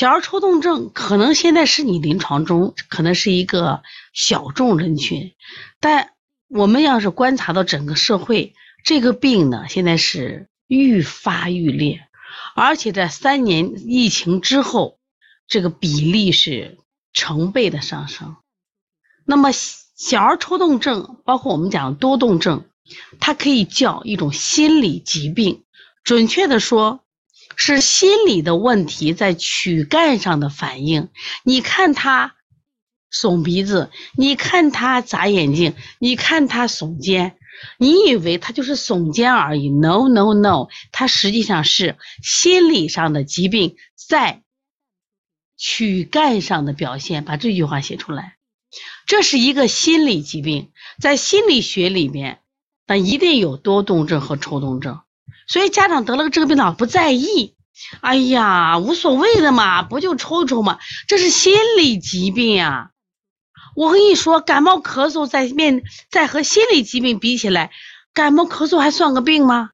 小儿抽动症可能现在是你临床中可能是一个小众人群，但我们要是观察到整个社会，这个病呢现在是愈发愈烈，而且在三年疫情之后，这个比例是成倍的上升。那么小儿抽动症，包括我们讲多动症，它可以叫一种心理疾病，准确的说。是心理的问题在躯干上的反应。你看他耸鼻子，你看他眨眼睛，你看他耸肩，你以为他就是耸肩而已？No No No，他实际上是心理上的疾病在躯干上的表现。把这句话写出来，这是一个心理疾病，在心理学里面，那一定有多动症和抽动症。所以家长得了这个病老不在意，哎呀，无所谓的嘛，不就抽抽嘛，这是心理疾病呀。我跟你说，感冒咳嗽在面在和心理疾病比起来，感冒咳嗽还算个病吗？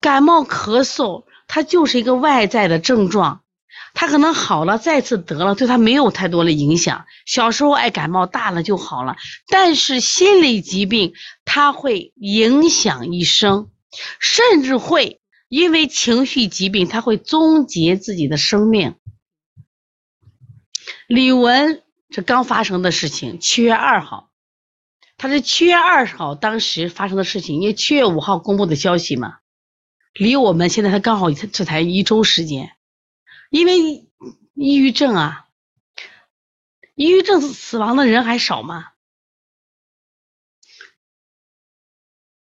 感冒咳嗽它就是一个外在的症状。他可能好了，再次得了，对他没有太多的影响。小时候爱感冒，大了就好了。但是心理疾病，它会影响一生，甚至会因为情绪疾病，他会终结自己的生命。李文这刚发生的事情，七月二号，他是七月二号当时发生的事情，因为七月五号公布的消息嘛，离我们现在才刚好这才一周时间。因为抑郁症啊，抑郁症死亡的人还少吗？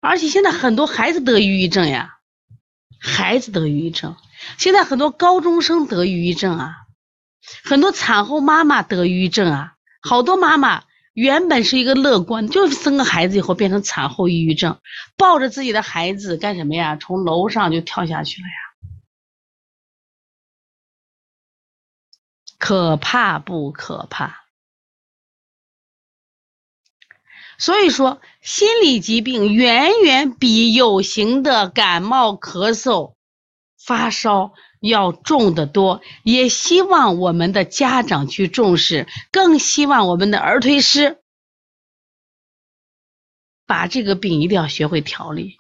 而且现在很多孩子得抑郁症呀，孩子得抑郁症，现在很多高中生得抑郁症啊，很多产后妈妈得抑郁症啊，好多妈妈原本是一个乐观，就是生个孩子以后变成产后抑郁症，抱着自己的孩子干什么呀？从楼上就跳下去了呀。可怕不可怕？所以说，心理疾病远远比有形的感冒、咳嗽、发烧要重得多。也希望我们的家长去重视，更希望我们的儿推师把这个病一定要学会调理。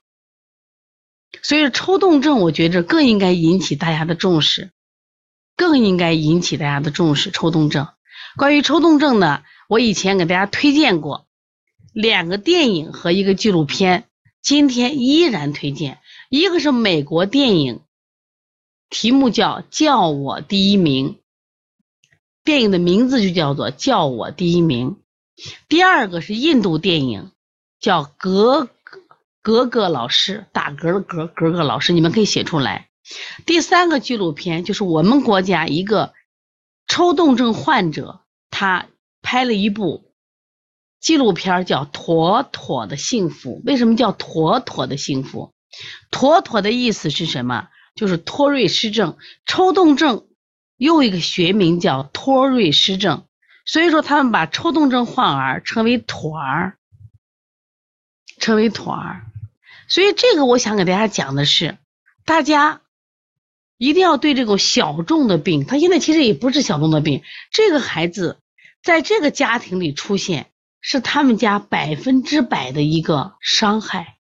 所以，抽动症我觉着更应该引起大家的重视。更应该引起大家的重视。抽动症，关于抽动症呢，我以前给大家推荐过两个电影和一个纪录片，今天依然推荐。一个是美国电影，题目叫《叫我第一名》，电影的名字就叫做《叫我第一名》。第二个是印度电影，叫《格格格老师》，打嗝的格格格老师，你们可以写出来。第三个纪录片就是我们国家一个抽动症患者，他拍了一部纪录片，叫《妥妥的幸福》。为什么叫妥妥的幸福？妥妥的意思是什么？就是托瑞氏症。抽动症又一个学名叫托瑞氏症，所以说他们把抽动症患儿称为妥儿，称为妥儿。所以这个我想给大家讲的是，大家。一定要对这种小众的病，他现在其实也不是小众的病。这个孩子在这个家庭里出现，是他们家百分之百的一个伤害。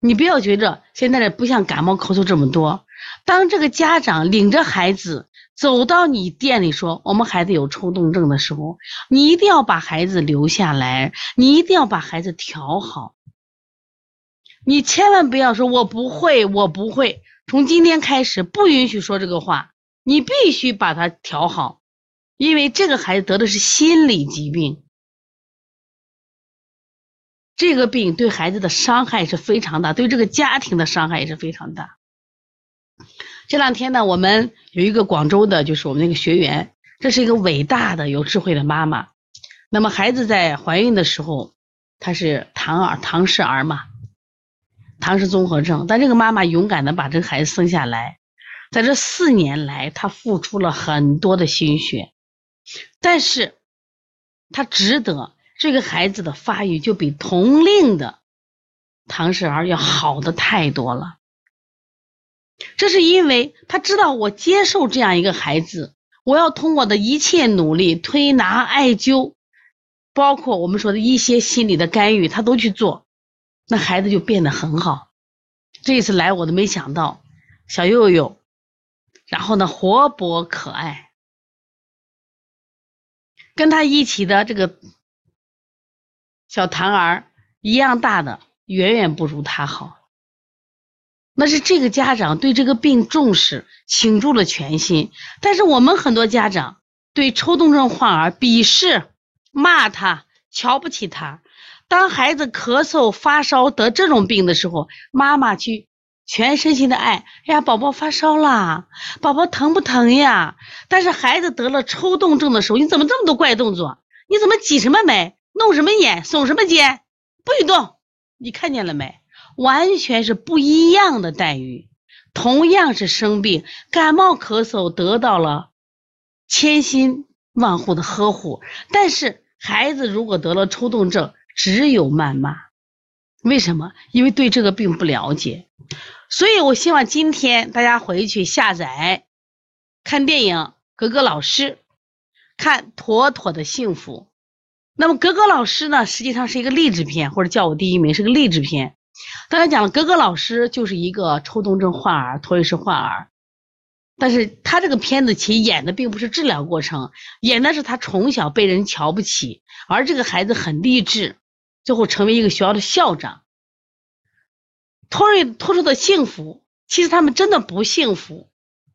你不要觉着现在的不像感冒咳嗽这么多。当这个家长领着孩子走到你店里说我们孩子有抽动症的时候，你一定要把孩子留下来，你一定要把孩子调好。你千万不要说“我不会，我不会”。从今天开始，不允许说这个话。你必须把它调好，因为这个孩子得的是心理疾病，这个病对孩子的伤害是非常大，对这个家庭的伤害也是非常大。这两天呢，我们有一个广州的，就是我们那个学员，这是一个伟大的、有智慧的妈妈。那么孩子在怀孕的时候，她是唐儿、唐氏儿嘛。唐氏综合症，但这个妈妈勇敢的把这个孩子生下来，在这四年来，她付出了很多的心血，但是，她值得这个孩子的发育就比同龄的唐氏儿要好的太多了。这是因为他知道我接受这样一个孩子，我要通过的一切努力，推拿、艾灸，包括我们说的一些心理的干预，他都去做，那孩子就变得很好。这一次来我都没想到，小佑佑，然后呢活泼可爱，跟他一起的这个小谭儿一样大的，远远不如他好。那是这个家长对这个病重视，倾注了全心。但是我们很多家长对抽动症患儿鄙视、骂他、瞧不起他。当孩子咳嗽、发烧得这种病的时候，妈妈去全身心的爱。哎呀，宝宝发烧啦，宝宝疼不疼呀？但是孩子得了抽动症的时候，你怎么这么多怪动作？你怎么挤什么眉、弄什么眼、耸什么肩？不许动！你看见了没？完全是不一样的待遇，同样是生病，感冒咳嗽得到了千辛万苦的呵护，但是孩子如果得了抽动症，只有谩骂。为什么？因为对这个病不了解。所以我希望今天大家回去下载看电影《格格老师》，看《妥妥的幸福》。那么《格格老师》呢，实际上是一个励志片，或者叫我第一名是个励志片。刚才讲了，格格老师就是一个抽动症患儿、托瑞氏患儿，但是他这个片子其实演的并不是治疗过程，演的是他从小被人瞧不起，而这个孩子很励志，最后成为一个学校的校长。托瑞托出的幸福，其实他们真的不幸福，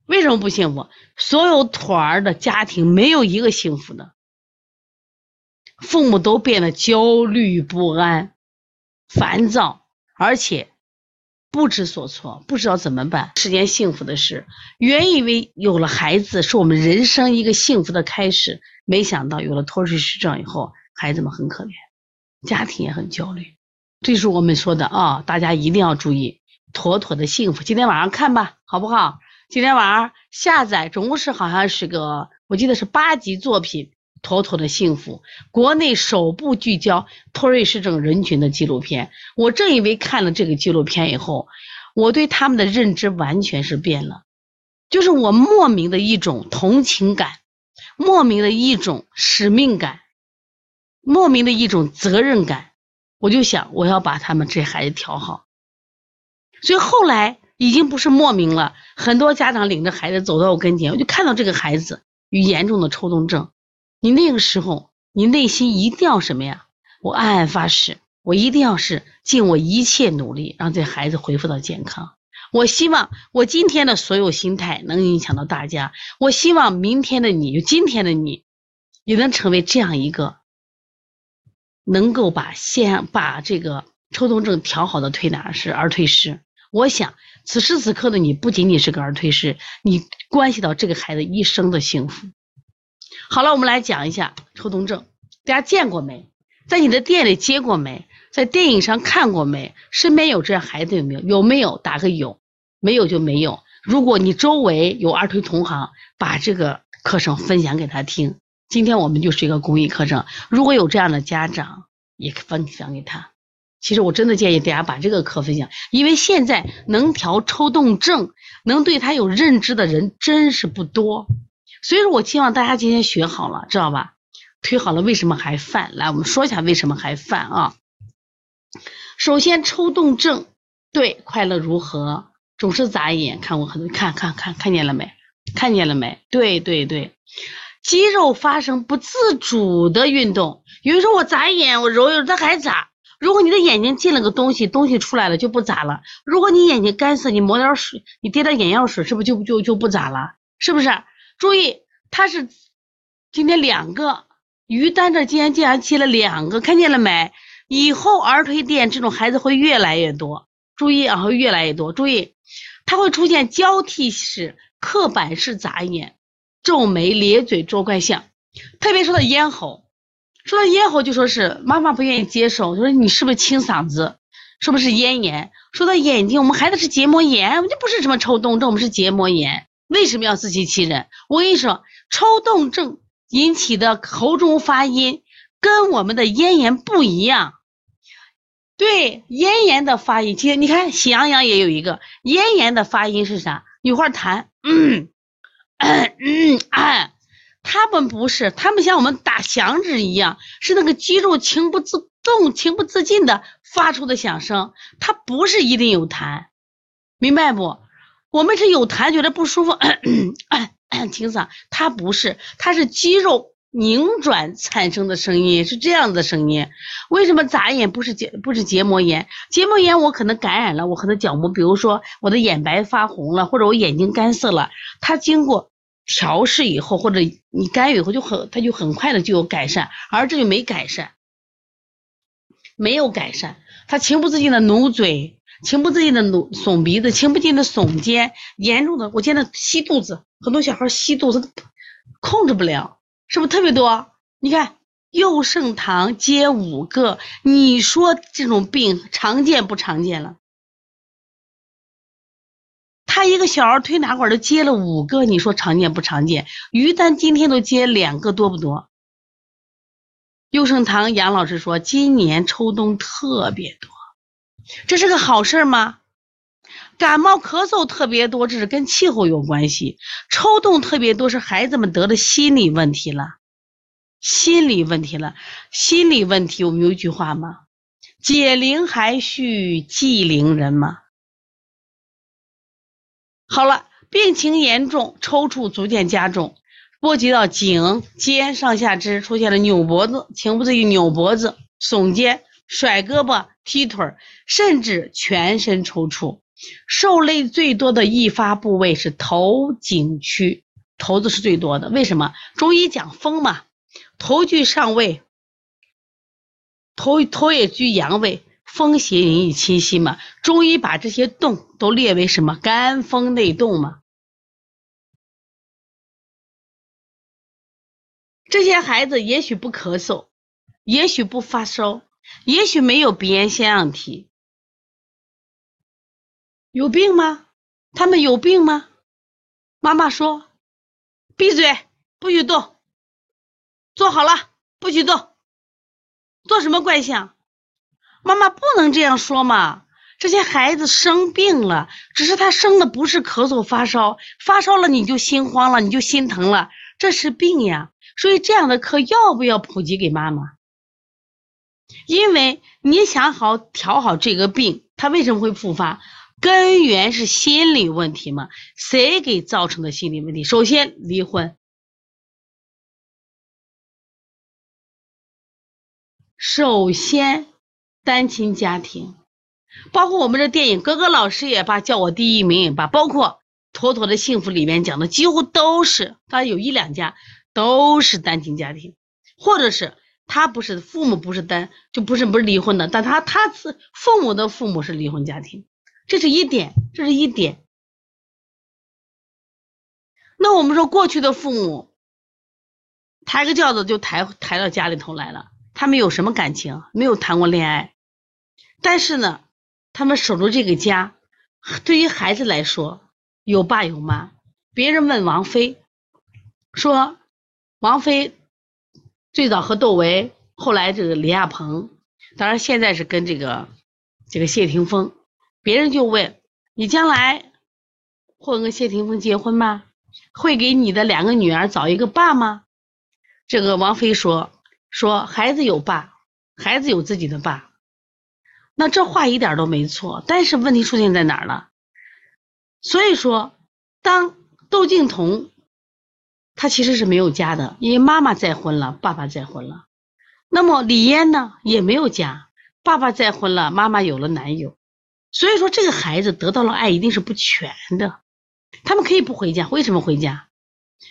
为什么不幸福？所有托儿的家庭没有一个幸福的，父母都变得焦虑不安、烦躁。而且不知所措，不知道怎么办，是件幸福的事。原以为有了孩子是我们人生一个幸福的开始，没想到有了脱水失症以后，孩子们很可怜，家庭也很焦虑。这是我们说的啊，大家一定要注意，妥妥的幸福。今天晚上看吧，好不好？今天晚上下载，总共是好像是个，我记得是八集作品。妥妥的幸福，国内首部聚焦托瑞氏症人群的纪录片。我正因为看了这个纪录片以后，我对他们的认知完全是变了，就是我莫名的一种同情感，莫名的一种使命感，莫名的一种责任感。我就想，我要把他们这孩子调好。所以后来已经不是莫名了，很多家长领着孩子走到我跟前，我就看到这个孩子有严重的抽动症。你那个时候，你内心一定要什么呀？我暗暗发誓，我一定要是尽我一切努力，让这孩子恢复到健康。我希望我今天的所有心态能影响到大家。我希望明天的你，就今天的你，也能成为这样一个能够把先把这个抽动症调好的推拿是、儿推师。我想，此时此刻的你不仅仅是个儿推师，你关系到这个孩子一生的幸福。好了，我们来讲一下抽动症，大家见过没？在你的店里接过没？在电影上看过没？身边有这样孩子有没有？有没有？打个有，没有就没有。如果你周围有二推同行，把这个课程分享给他听。今天我们就是一个公益课程，如果有这样的家长，也分享给他。其实我真的建议大家把这个课分享，因为现在能调抽动症、能对他有认知的人真是不多。所以说我希望大家今天学好了，知道吧？推好了，为什么还犯？来，我们说一下为什么还犯啊？首先，抽动症对快乐如何？总是眨眼，看过很多，看看看看见了没？看见了没？对对对，肌肉发生不自主的运动。有人说我眨眼，我揉揉，它还眨。如果你的眼睛进了个东西，东西出来了就不眨了。如果你眼睛干涩，你抹点水，你滴点眼药水，是不是就就就不眨了？是不是？注意，他是今天两个于丹这今天竟然接了两个，看见了没？以后儿推店这种孩子会越来越多。注意啊，会越来越多。注意，他会出现交替式、刻板式眨眼、皱眉、咧嘴、作怪相。特别说到咽喉，说到咽喉就说是妈妈不愿意接受，就说你是不是清嗓子？是不是咽炎？说到眼睛，我们孩子是结膜炎，我们就不是什么抽动症，我们是结膜炎。为什么要自欺欺人？我跟你说，抽动症引起的喉中发音跟我们的咽炎不一样。对，咽炎的发音，其实你看喜羊羊也有一个咽炎的发音是啥？女孩痰，嗯 嗯嗯啊，他们不是，他们像我们打响指一样，是那个肌肉情不自动、情不自禁的发出的响声，他不是一定有痰，明白不？我们是有痰，觉得不舒服，清嗓，他不是，他是肌肉。拧转产生的声音是这样的声音，为什么眨眼不是结不是结膜炎？结膜炎我可能感染了，我可能角膜，比如说我的眼白发红了，或者我眼睛干涩了，它经过调试以后，或者你干预以后就很，它就很快的就有改善，而这就没改善，没有改善，他情不自禁的努嘴，情不自禁的努耸鼻子，情不自禁的耸肩，严重的我见到吸肚子，很多小孩吸肚子控制不了。是不是特别多？你看右盛堂接五个，你说这种病常见不常见了？他一个小儿推拿馆都接了五个，你说常见不常见？于丹今天都接两个，多不多？右盛堂杨老师说，今年秋冬特别多，这是个好事吗？感冒咳嗽特别多，这是跟气候有关系；抽动特别多，是孩子们得的心理问题了，心理问题了，心理问题。我们有一句话吗？解铃还须系铃人吗？好了，病情严重，抽搐逐渐加重，波及到颈、肩、上下肢，出现了扭脖子，情不自禁扭脖子、耸肩、甩胳膊、踢腿，甚至全身抽搐。受累最多的易发部位是头颈区，头子是最多的。为什么？中医讲风嘛，头居上位，头头也居阳位，风邪引以侵袭嘛。中医把这些动都列为什么？肝风内动嘛。这些孩子也许不咳嗽，也许不发烧，也许没有鼻炎腺样体。有病吗？他们有病吗？妈妈说：“闭嘴，不许动，坐好了，不许动，做什么怪象？”妈妈不能这样说嘛！这些孩子生病了，只是他生的不是咳嗽发烧，发烧了你就心慌了，你就心疼了，这是病呀。所以这样的课要不要普及给妈妈？因为你想好调好这个病，他为什么会复发？根源是心理问题嘛？谁给造成的心理问题？首先离婚，首先单亲家庭，包括我们这电影，格格老师也罢，叫我第一名也罢，包括妥妥的幸福里面讲的，几乎都是，当然有一两家都是单亲家庭，或者是他不是父母不是单，就不是不是离婚的，但他他是父母的父母是离婚家庭。这是一点，这是一点。那我们说过去的父母抬个轿子就抬抬到家里头来了，他们有什么感情？没有谈过恋爱，但是呢，他们守住这个家。对于孩子来说，有爸有妈。别人问王菲说，王菲最早和窦唯，后来这个李亚鹏，当然现在是跟这个这个谢霆锋。别人就问你将来会跟谢霆锋结婚吗？会给你的两个女儿找一个爸吗？这个王菲说说孩子有爸，孩子有自己的爸，那这话一点都没错。但是问题出现在哪儿了？所以说，当窦靖童他其实是没有家的，因为妈妈再婚了，爸爸再婚了。那么李嫣呢，也没有家，爸爸再婚了，妈妈有了男友。所以说，这个孩子得到了爱一定是不全的。他们可以不回家，为什么回家？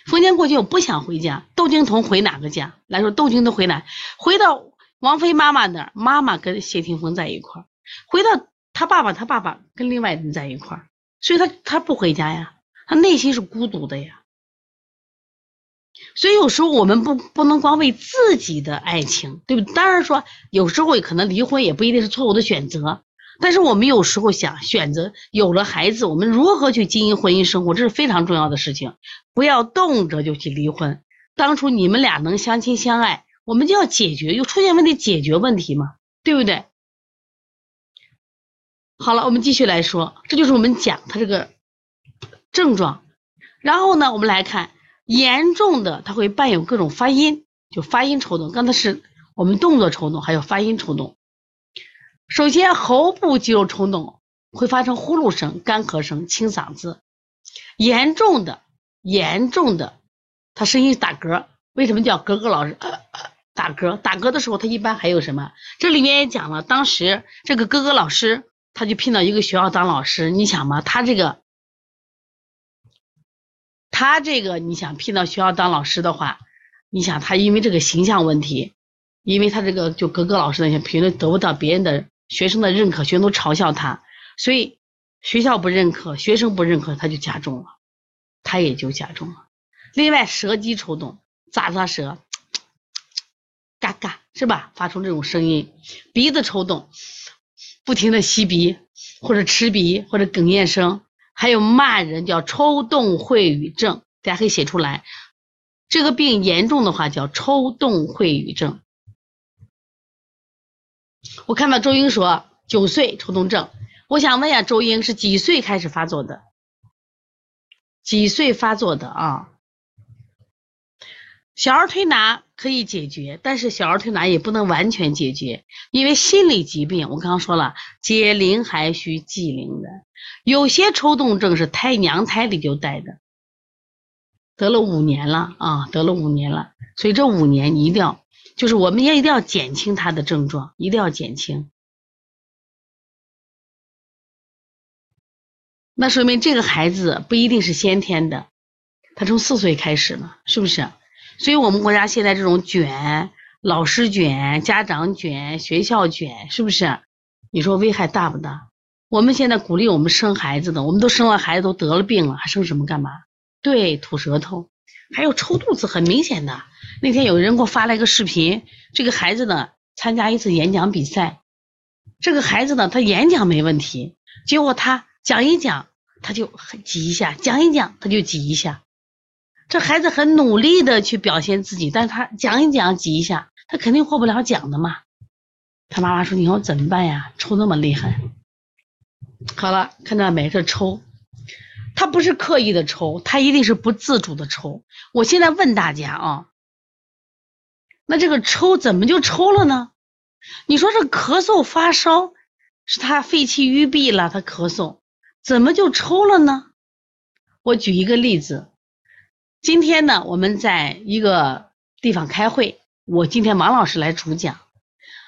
逢年过节我不想回家。窦靖童回哪个家？来说，窦靖童回哪？回到王菲妈妈那儿，妈妈跟谢霆锋在一块儿；回到他爸爸，他爸爸跟另外人在一块儿。所以他他不回家呀，他内心是孤独的呀。所以有时候我们不不能光为自己的爱情，对不？当然说，有时候可能离婚也不一定是错误的选择。但是我们有时候想选择有了孩子，我们如何去经营婚姻生活，这是非常重要的事情。不要动辄就去离婚。当初你们俩能相亲相爱，我们就要解决，又出现问题解决问题嘛，对不对？好了，我们继续来说，这就是我们讲它这个症状。然后呢，我们来看严重的，它会伴有各种发音，就发音抽动。刚才是我们动作抽动，还有发音抽动。首先，喉部肌肉抽动会发生呼噜声、干咳声、清嗓子。严重的，严重的，他声音打嗝。为什么叫格格老师 打嗝？打嗝的时候，他一般还有什么？这里面也讲了，当时这个格格老师他就聘到一个学校当老师。你想嘛，他这个，他这个，你想聘到学校当老师的话，你想他因为这个形象问题，因为他这个就格格老师那些评论得不到别人的学生的认可，学生都嘲笑他，所以学校不认可，学生不认可，他就加重了，他也就加重了。另外，舌肌抽动。咂咂舌，嘎嘎，是吧？发出这种声音，鼻子抽动，不停的吸鼻或者吃鼻或者哽咽声，还有骂人叫抽动秽语症，大家可以写出来。这个病严重的话叫抽动秽语症。我看到周英说九岁抽动症，我想问一下周英是几岁开始发作的？几岁发作的啊？小儿推拿可以解决，但是小儿推拿也不能完全解决，因为心理疾病我刚刚说了，解铃还需系铃人。有些抽动症是胎娘胎里就带的，得了五年了啊，得了五年了，所以这五年你一定要，就是我们也一定要减轻他的症状，一定要减轻。那说明这个孩子不一定是先天的，他从四岁开始了，是不是？所以我们国家现在这种卷，老师卷、家长卷、学校卷，是不是？你说危害大不大？我们现在鼓励我们生孩子的，我们都生了孩子都得了病了，还生什么干嘛？对，吐舌头，还有抽肚子，很明显的。那天有人给我发了一个视频，这个孩子呢参加一次演讲比赛，这个孩子呢他演讲没问题，结果他讲一讲他就挤一下，讲一讲他就挤一下。这孩子很努力的去表现自己，但是他讲一讲挤一下，他肯定获不了奖的嘛。他妈妈说：“你说怎么办呀？抽那么厉害。”好了，看到没？这抽，他不是刻意的抽，他一定是不自主的抽。我现在问大家啊，那这个抽怎么就抽了呢？你说这咳嗽发烧，是他肺气郁闭了，他咳嗽，怎么就抽了呢？我举一个例子。今天呢，我们在一个地方开会，我今天王老师来主讲。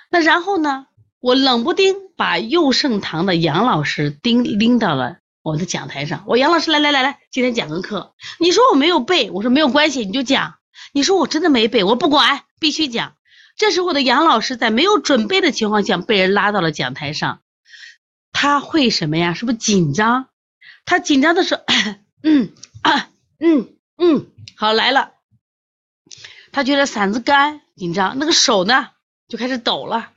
那然后呢，我冷不丁把佑圣堂的杨老师拎拎到了我的讲台上。我杨老师来来来来，今天讲个课。你说我没有背，我说没有关系，你就讲。你说我真的没背，我不管，必须讲。这时候的杨老师在没有准备的情况下被人拉到了讲台上，他会什么呀？是不是紧张？他紧张的时候，嗯啊嗯。嗯，好来了。他觉得嗓子干，紧张，那个手呢就开始抖了。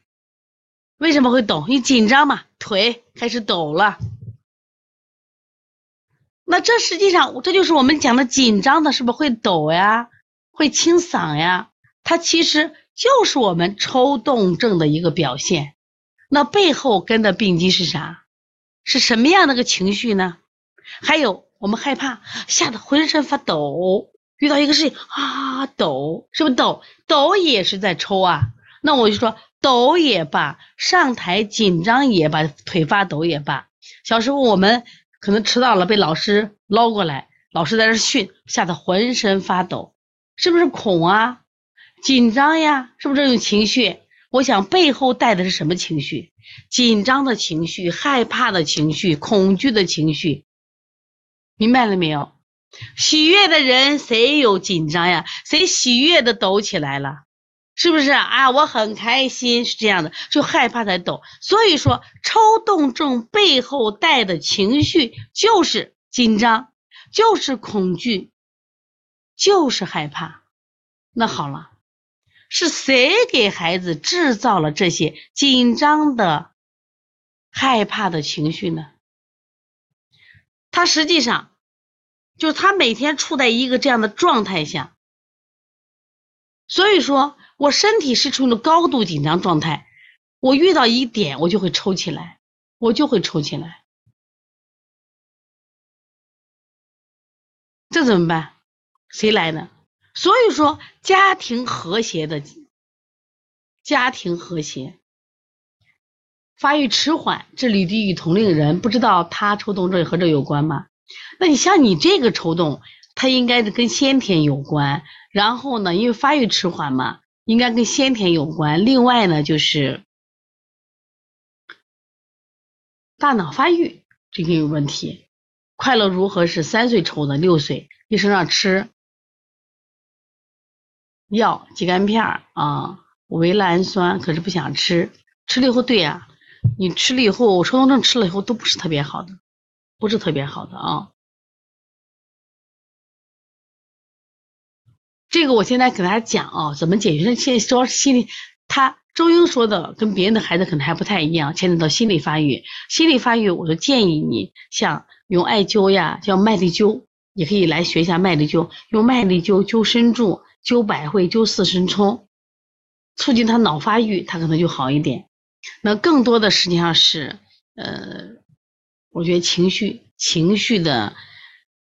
为什么会抖？你紧张嘛，腿开始抖了。那这实际上，这就是我们讲的紧张的，是不是会抖呀？会清嗓呀？它其实就是我们抽动症的一个表现。那背后跟的病机是啥？是什么样的个情绪呢？还有。我们害怕，吓得浑身发抖。遇到一个事情啊，抖，是不是抖？抖也是在抽啊。那我就说，抖也罢，上台紧张也罢，腿发抖也罢。小时候我们可能迟到了，被老师捞过来，老师在这训，吓得浑身发抖，是不是恐啊？紧张呀，是不是这种情绪？我想背后带的是什么情绪？紧张的情绪，害怕的情绪，恐惧的情绪。明白了没有？喜悦的人谁有紧张呀？谁喜悦的抖起来了？是不是啊？我很开心，是这样的，就害怕才抖。所以说，抽动症背后带的情绪就是紧张，就是恐惧，就是害怕。那好了，是谁给孩子制造了这些紧张的、害怕的情绪呢？他实际上。就是他每天处在一个这样的状态下，所以说我身体是处于高度紧张状态，我遇到一点我就会抽起来，我就会抽起来，这怎么办？谁来呢？所以说，家庭和谐的家庭和谐，发育迟缓，这里低于同龄人，不知道他抽动症和这有关吗？那你像你这个抽动，它应该是跟先天有关，然后呢，因为发育迟缓嘛，应该跟先天有关。另外呢，就是大脑发育这个有问题。快乐如何是三岁抽的，六岁医生让吃药，肌酐片啊，维赖氨酸，可是不想吃，吃了以后，对呀，你吃了以后，抽动症吃了以后都不是特别好的，不是特别好的啊。这个我现在给大家讲啊，怎么解决？现在说心理，他周英说的跟别人的孩子可能还不太一样，牵扯到心理发育。心理发育，我就建议你像用艾灸呀，叫麦粒灸，也可以来学一下麦粒灸，用麦粒灸灸身柱、灸百会、灸四神冲，促进他脑发育，他可能就好一点。那更多的实际上是，呃，我觉得情绪、情绪的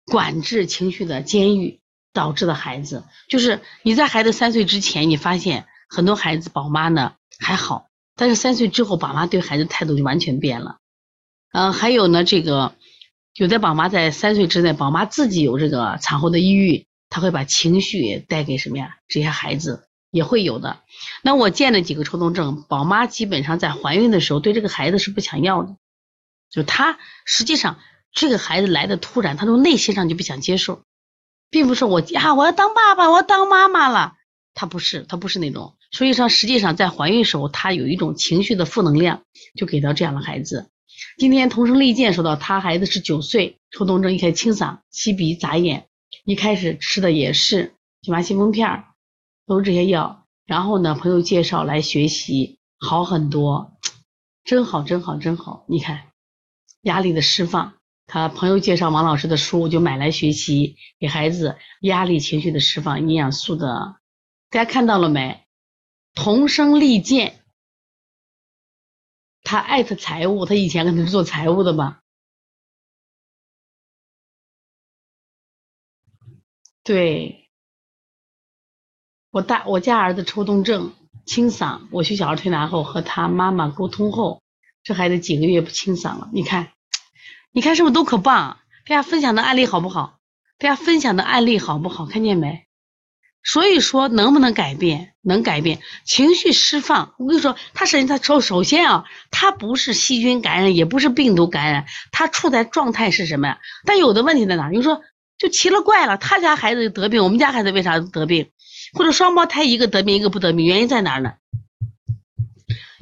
管制、情绪的监狱。导致的孩子，就是你在孩子三岁之前，你发现很多孩子宝妈呢还好，但是三岁之后，宝妈对孩子态度就完全变了。嗯，还有呢，这个有的宝妈在三岁之内，宝妈自己有这个产后的抑郁，他会把情绪带给什么呀？这些孩子也会有的。那我见了几个抽动症宝妈，基本上在怀孕的时候对这个孩子是不想要的，就她实际上这个孩子来的突然，她从内心上就不想接受。并不是我啊，我要当爸爸，我要当妈妈了。他不是，他不是那种。所以说，实际上在怀孕时候，他有一种情绪的负能量，就给到这样的孩子。今天同声利剑说到，他孩子是九岁，抽动症，一开始清嗓、吸鼻、眨眼，一开始吃的也是荨麻信风片，都是这些药。然后呢，朋友介绍来学习，好很多，真好，真好，真好。你看，压力的释放。他朋友介绍王老师的书，就买来学习，给孩子压力、情绪的释放、营养素的。大家看到了没？同声利剑，他艾特财务，他以前可能是做财务的吧？对，我大我家儿子抽动症、清嗓，我去小儿推拿后和他妈妈沟通后，这孩子几个月不清嗓了，你看。你看是不是都可棒？大家分享的案例好不好？大家分享的案例好不好？看见没？所以说能不能改变？能改变情绪释放。我跟你说，他首先他首首先啊，他不是细菌感染，也不是病毒感染，他处在状态是什么呀？但有的问题在哪？你说就奇了怪了，他家孩子得病，我们家孩子为啥得病？或者双胞胎一个得病一个不得病，原因在哪儿呢？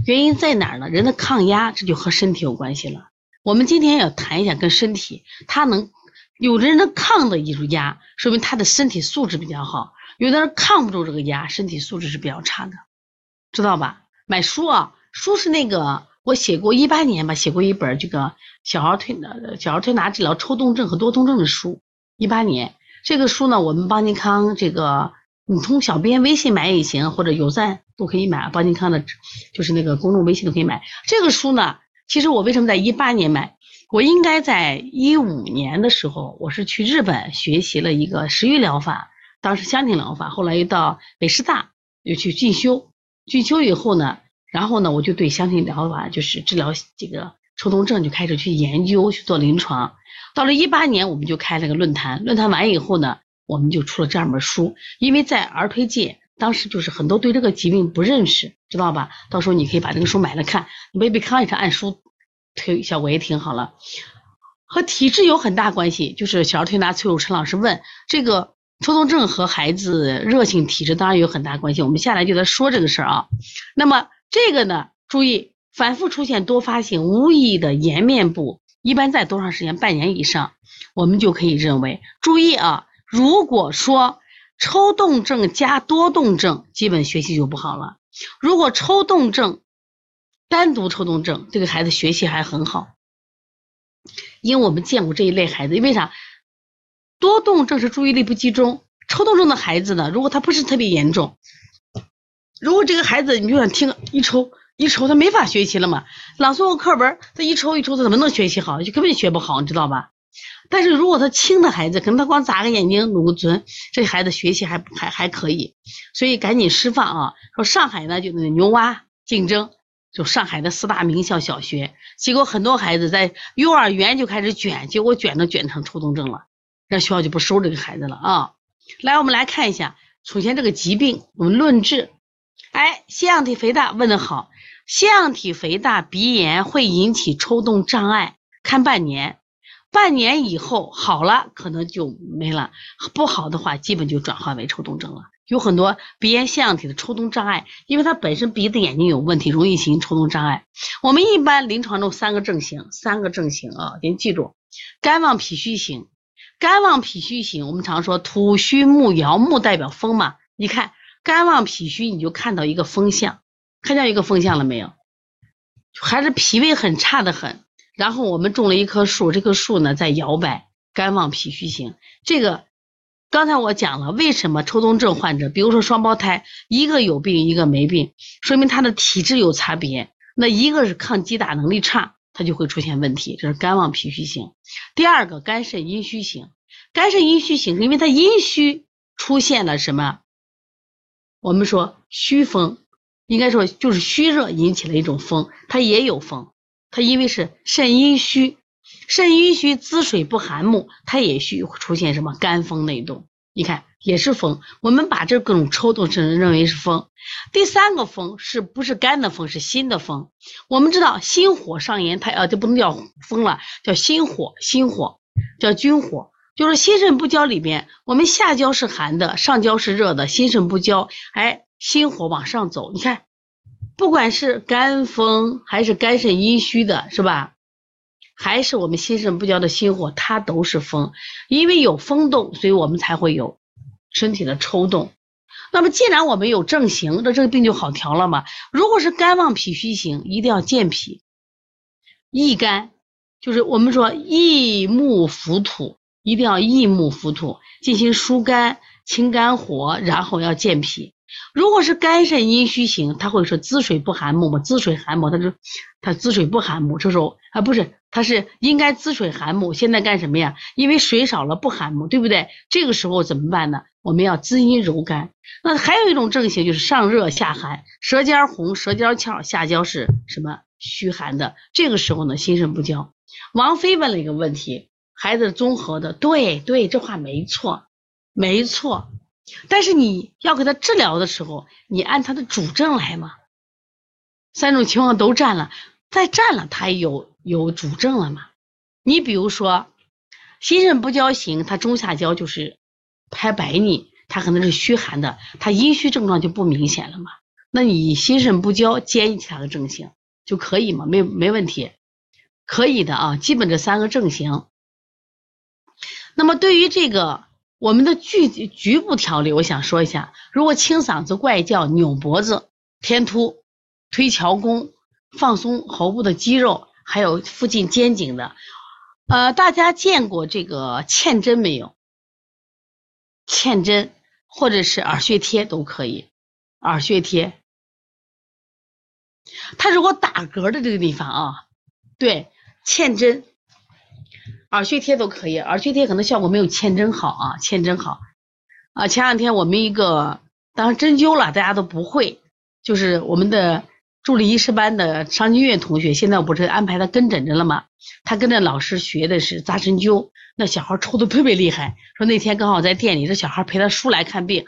原因在哪儿呢？人的抗压，这就和身体有关系了。我们今天要谈一下跟身体，他能有的人能抗得住压，说明他的身体素质比较好；有的人抗不住这个压，身体素质是比较差的，知道吧？买书啊，书是那个我写过一八年吧，写过一本这个小儿推拿、小儿推拿治疗抽动症和多动症的书。一八年这个书呢，我们邦尼康这个你从小编微信买也行，或者有赞都可以买，邦尼康的就是那个公众微信都可以买这个书呢。其实我为什么在一八年买？我应该在一五年的时候，我是去日本学习了一个食欲疗法，当时香庭疗法，后来又到北师大又去进修，进修以后呢，然后呢，我就对香庭疗法就是治疗这个抽动症就开始去研究去做临床。到了一八年，我们就开了个论坛，论坛完以后呢，我们就出了这样本书，因为在儿推界。当时就是很多对这个疾病不认识，知道吧？到时候你可以把这个书买了看，你未必康也是按书推，效果也挺好了。和体质有很大关系，就是小儿推拿崔有成老师问这个抽动症和孩子热性体质当然有很大关系。我们下来就在说这个事儿啊。那么这个呢，注意反复出现多发性无意义的颜面部，一般在多长时间？半年以上，我们就可以认为，注意啊，如果说。抽动症加多动症，基本学习就不好了。如果抽动症单独抽动症，这个孩子学习还很好，因为我们见过这一类孩子。因为啥？多动症是注意力不集中，抽动症的孩子呢，如果他不是特别严重，如果这个孩子你就想听一抽，一抽他没法学习了嘛。朗诵课文，他一抽一抽，他怎么能学习好？就根本学不好，你知道吧？但是如果他轻的孩子，可能他光眨个眼睛、努个嘴，这孩子学习还还还可以。所以赶紧释放啊！说上海呢，就那牛蛙竞争，就上海的四大名校小学，结果很多孩子在幼儿园就开始卷，结果卷着卷成抽动症了，让学校就不收这个孩子了啊！来，我们来看一下，首先这个疾病，我们论治。哎，腺样体肥大问的好，腺样体肥大鼻炎会引起抽动障碍，看半年。半年以后好了，可能就没了；不好的话，基本就转化为抽动症了。有很多鼻炎腺样体的抽动障碍，因为它本身鼻子眼睛有问题，容易形成抽动障碍。我们一般临床中三个症型，三个症型啊，您记住：肝旺脾虚型。肝旺脾虚型，我们常说土虚木摇，木代表风嘛。你看肝旺脾虚，你就看到一个风象，看见一个风向了没有？还是脾胃很差的很。然后我们种了一棵树，这棵树呢在摇摆，肝旺脾虚型。这个刚才我讲了，为什么抽动症患者，比如说双胞胎，一个有病一个没病，说明他的体质有差别。那一个是抗击打能力差，他就会出现问题，这是肝旺脾虚型。第二个肝肾阴虚型，肝肾阴虚型因为他阴虚出现了什么？我们说虚风，应该说就是虚热引起了一种风，它也有风。它因为是肾阴虚，肾阴虚滋水不含木，它也需出现什么肝风内动？你看也是风，我们把这各种抽动症认为是风。第三个风是不是肝的风？是心的风。我们知道心火上炎，它啊就不能叫风了，叫心火，心火叫君火，就是心肾不交里边，我们下焦是寒的，上焦是热的，心肾不交，哎，心火往上走，你看。不管是肝风还是肝肾阴虚的，是吧？还是我们心肾不交的心火，它都是风。因为有风动，所以我们才会有身体的抽动。那么，既然我们有症型，那这个病就好调了嘛。如果是肝旺脾虚型，一定要健脾益肝，就是我们说益木扶土，一定要益木扶土，进行疏肝、清肝火，然后要健脾。如果是肝肾阴虚型，他会说滋水不含木嘛，滋水含木，他说他滋水不含木，这时候啊不是，他是应该滋水含木，现在干什么呀？因为水少了不含木，对不对？这个时候怎么办呢？我们要滋阴柔肝。那还有一种症型就是上热下寒，舌尖红，舌尖翘，下焦是什么虚寒的？这个时候呢，心肾不交。王菲问了一个问题，孩子综合的，对对，这话没错，没错。但是你要给他治疗的时候，你按他的主症来嘛。三种情况都占了，再占了，他有有主症了嘛？你比如说，心肾不交型，他中下焦就是拍白腻，他可能是虚寒的，他阴虚症状就不明显了嘛。那你心肾不交，兼其他的症型就可以嘛？没没问题，可以的啊。基本这三个症型。那么对于这个。我们的局局部调理，我想说一下：如果清嗓子、怪叫、扭脖子、天突、推桥弓、放松喉部的肌肉，还有附近肩颈的，呃，大家见过这个嵌针没有？嵌针或者是耳穴贴都可以。耳穴贴，它如果打嗝的这个地方啊，对，嵌针。耳穴贴都可以，耳穴贴可能效果没有嵌针好啊，嵌针好。啊，前两天我们一个，当针灸了，大家都不会，就是我们的助理医师班的商金月同学，现在我不是安排他跟诊着了吗？他跟着老师学的是扎针灸，那小孩抽的特别厉害。说那天刚好在店里，这小孩陪他叔来看病，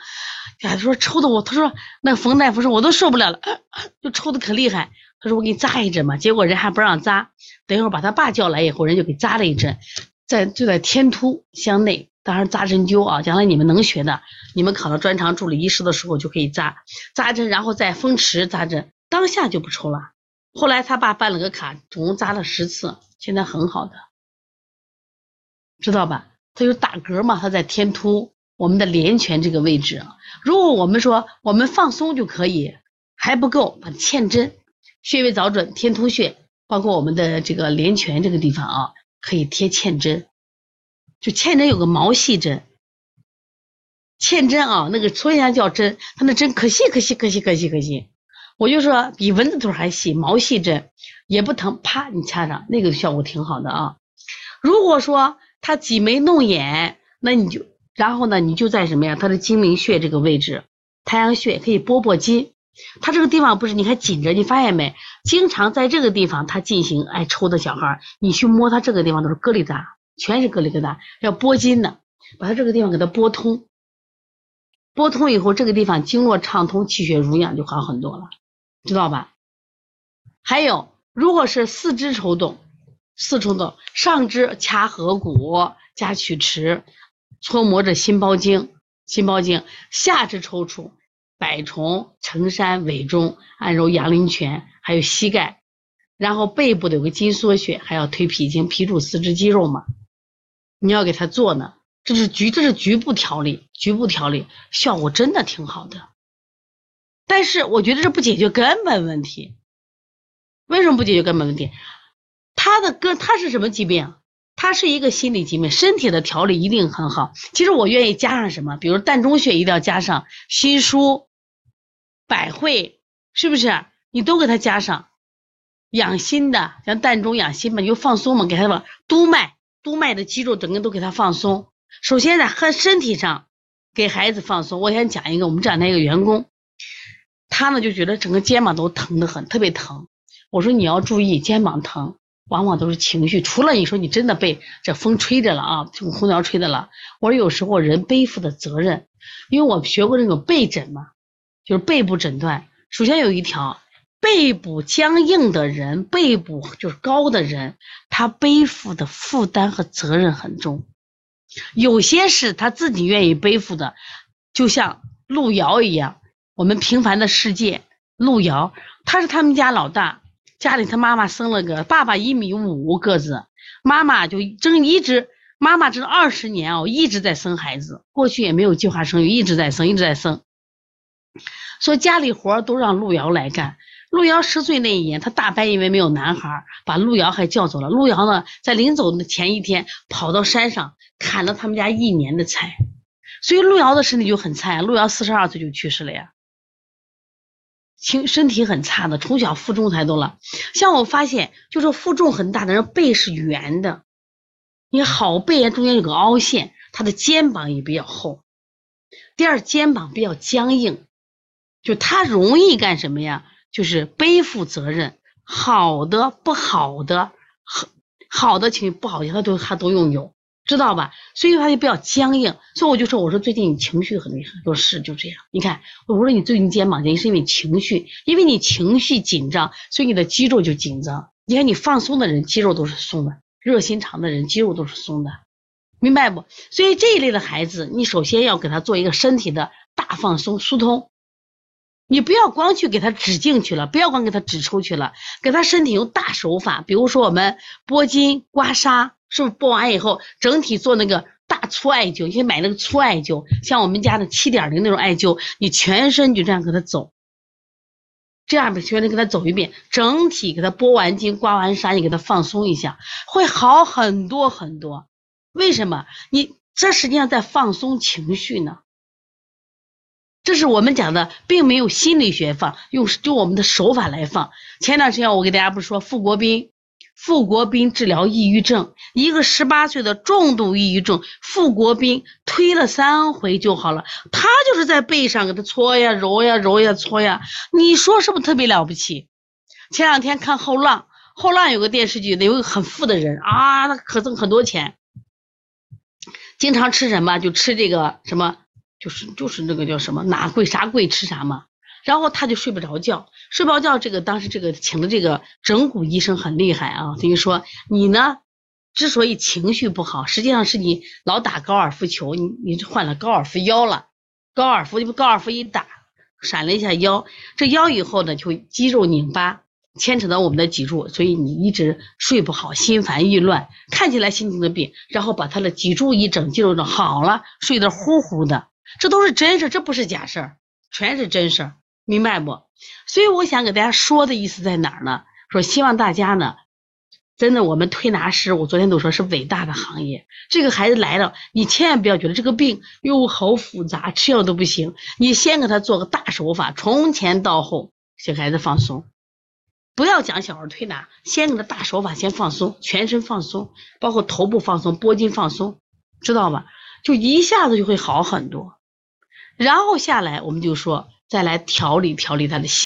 呀，他说抽的我，他说那冯大夫说我都受不了了，就抽的可厉害。他说我给你扎一针嘛，结果人还不让扎。等一会儿把他爸叫来以后，人就给扎了一针，在就在天突向内，当然扎针灸啊，将来你们能学的，你们考到专长助理医师的时候就可以扎扎针，然后在风池扎针，当下就不抽了。后来他爸办了个卡，总共扎了十次，现在很好的，知道吧？他有打嗝嘛，他在天突我们的连泉这个位置。如果我们说我们放松就可以，还不够，把嵌针。穴位找准，天突穴，包括我们的这个连泉这个地方啊，可以贴嵌针。就嵌针有个毛细针，嵌针啊，那个说一下叫针，它那针可细可细可细可细可细。我就说比蚊子腿还细，毛细针也不疼，啪你掐上，那个效果挺好的啊。如果说他挤眉弄眼，那你就然后呢，你就在什么呀？他的睛明穴这个位置，太阳穴可以拨拨筋。他这个地方不是你看紧着，你发现没？经常在这个地方他进行爱抽的小孩，你去摸他这个地方都是疙瘩，全是疙瘩疙瘩，要拨筋的，把他这个地方给他拨通，拨通以后，这个地方经络畅通，气血濡养就好很多了，知道吧？还有，如果是四肢抽动，四抽动，上肢掐合谷加曲池，搓摩着心包经，心包经，下肢抽搐。百虫、承山、尾中，按揉阳陵泉，还有膝盖，然后背部的有个筋缩穴，还要推脾经，脾主四肢肌肉嘛。你要给他做呢，这是局，这是局部调理，局部调理效果真的挺好的。但是我觉得这不解决根本问题。为什么不解决根本问题？他的根他是什么疾病？它是一个心理疾病，身体的调理一定很好。其实我愿意加上什么，比如膻中穴一定要加上心腧。百会是不是？你都给他加上养心的，像膻中养心嘛，你就放松嘛，给他吧。督脉，督脉的肌肉整个都给他放松。首先在和身体上给孩子放松。我先讲一个，我们这两天一个员工，他呢就觉得整个肩膀都疼得很，特别疼。我说你要注意，肩膀疼往往都是情绪。除了你说你真的被这风吹着了啊，这种空调吹的了。我说有时候人背负的责任，因为我学过那种背诊嘛。就是背部诊断，首先有一条，背部僵硬的人，背部就是高的人，他背负的负担和责任很重。有些是他自己愿意背负的，就像路遥一样，我们平凡的世界，路遥，他是他们家老大，家里他妈妈生了个爸爸一米五个子，妈妈就争一直，妈妈这二十年哦一直在生孩子，过去也没有计划生育，一直在生，一直在生。说家里活都让路遥来干。路遥十岁那一年，他大伯因为没有男孩，把路遥还叫走了。路遥呢，在临走的前一天，跑到山上砍了他们家一年的菜，所以路遥的身体就很差。路遥四十二岁就去世了呀，情身体很差的，从小负重太多了。像我发现，就是负重很大的人背是圆的，你好背中间有个凹陷，他的肩膀也比较厚。第二，肩膀比较僵硬。就他容易干什么呀？就是背负责任，好的不好的，好好的情绪不好的他都他都拥有，知道吧？所以他就比较僵硬。所以我就说，我说最近你情绪很厉害，说是就这样。你看，我说你最近肩膀紧，是因为情绪，因为你情绪紧张，所以你的肌肉就紧张。你看你放松的人，肌肉都是松的；热心肠的人，肌肉都是松的，明白不？所以这一类的孩子，你首先要给他做一个身体的大放松、疏通。你不要光去给他指进去了，不要光给他指出去了，给他身体用大手法，比如说我们拨筋、刮痧，是不是拨完以后整体做那个大粗艾灸？你可以买那个粗艾灸，像我们家的七点零那种艾灸，你全身就这样给它走，这样全身给他走一遍，整体给他拨完筋、刮完痧，你给他放松一下，会好很多很多。为什么？你这实际上在放松情绪呢？这是我们讲的，并没有心理学放，用就我们的手法来放。前段时间我给大家不是说傅国斌，傅国斌治疗抑郁症，一个十八岁的重度抑郁症，傅国斌推了三回就好了。他就是在背上给他搓呀、揉呀、揉呀、搓呀，你说是不是特别了不起？前两天看后浪，后浪有个电视剧，有个很富的人啊，他可挣很多钱，经常吃什么就吃这个什么。就是就是那个叫什么哪贵啥贵吃啥嘛，然后他就睡不着觉，睡不着觉。这个当时这个请的这个整骨医生很厉害啊，等于说你呢，之所以情绪不好，实际上是你老打高尔夫球，你你患了高尔夫腰了，高尔夫高尔夫一打闪了一下腰，这腰以后呢就肌肉拧巴，牵扯到我们的脊柱，所以你一直睡不好，心烦意乱，看起来心情的病，然后把他的脊柱一整，肌肉整好了，睡得呼呼的。这都是真事，这不是假事儿，全是真事儿，明白不？所以我想给大家说的意思在哪儿呢？说希望大家呢，真的，我们推拿师，我昨天都说是伟大的行业。这个孩子来了，你千万不要觉得这个病哟好复杂，吃药都不行。你先给他做个大手法，从前到后，给孩子放松。不要讲小儿推拿，先给他大手法先放松，全身放松，包括头部放松、脖筋放松，知道吧？就一下子就会好很多。然后下来我们就说，再来调理调理他的心。